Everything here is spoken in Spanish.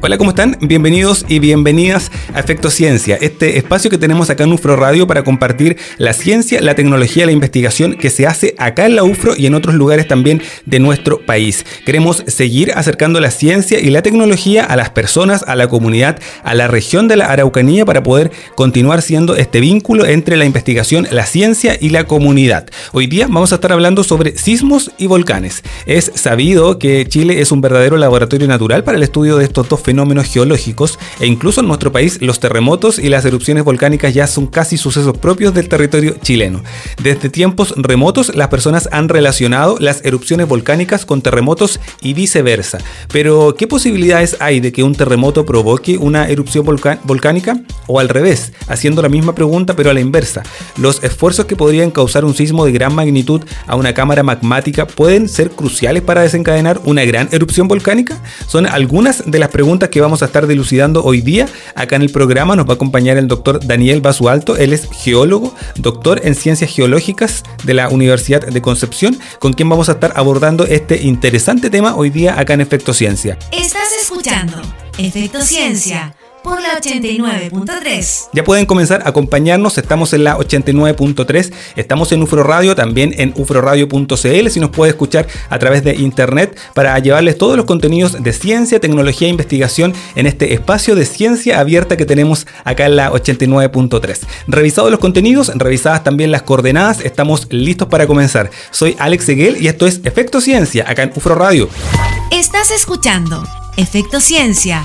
Hola, ¿cómo están? Bienvenidos y bienvenidas a Efecto Ciencia, este espacio que tenemos acá en UFRO Radio para compartir la ciencia, la tecnología, la investigación que se hace acá en la UFRO y en otros lugares también de nuestro país. Queremos seguir acercando la ciencia y la tecnología a las personas, a la comunidad, a la región de la Araucanía para poder continuar siendo este vínculo entre la investigación, la ciencia y la comunidad. Hoy día vamos a estar hablando sobre sismos y volcanes. Es sabido que Chile es un verdadero laboratorio natural para el estudio de estos dos fenómenos geológicos e incluso en nuestro país los terremotos y las erupciones volcánicas ya son casi sucesos propios del territorio chileno. Desde tiempos remotos las personas han relacionado las erupciones volcánicas con terremotos y viceversa. Pero ¿qué posibilidades hay de que un terremoto provoque una erupción volcánica? O al revés, haciendo la misma pregunta pero a la inversa. ¿Los esfuerzos que podrían causar un sismo de gran magnitud a una cámara magmática pueden ser cruciales para desencadenar una gran erupción volcánica? Son algunas de las preguntas que vamos a estar dilucidando hoy día. Acá en el programa nos va a acompañar el doctor Daniel Basualto. Él es geólogo, doctor en ciencias geológicas de la Universidad de Concepción, con quien vamos a estar abordando este interesante tema hoy día acá en Efecto Ciencia. Estás escuchando Efecto Ciencia por la 89.3. Ya pueden comenzar a acompañarnos, estamos en la 89.3, estamos en UFRO Radio, también en ufroradio.cl, si nos puede escuchar a través de internet para llevarles todos los contenidos de ciencia, tecnología e investigación en este espacio de ciencia abierta que tenemos acá en la 89.3. Revisados los contenidos, revisadas también las coordenadas, estamos listos para comenzar. Soy Alex Seguel y esto es Efecto Ciencia acá en UFRO Radio. Estás escuchando Efecto Ciencia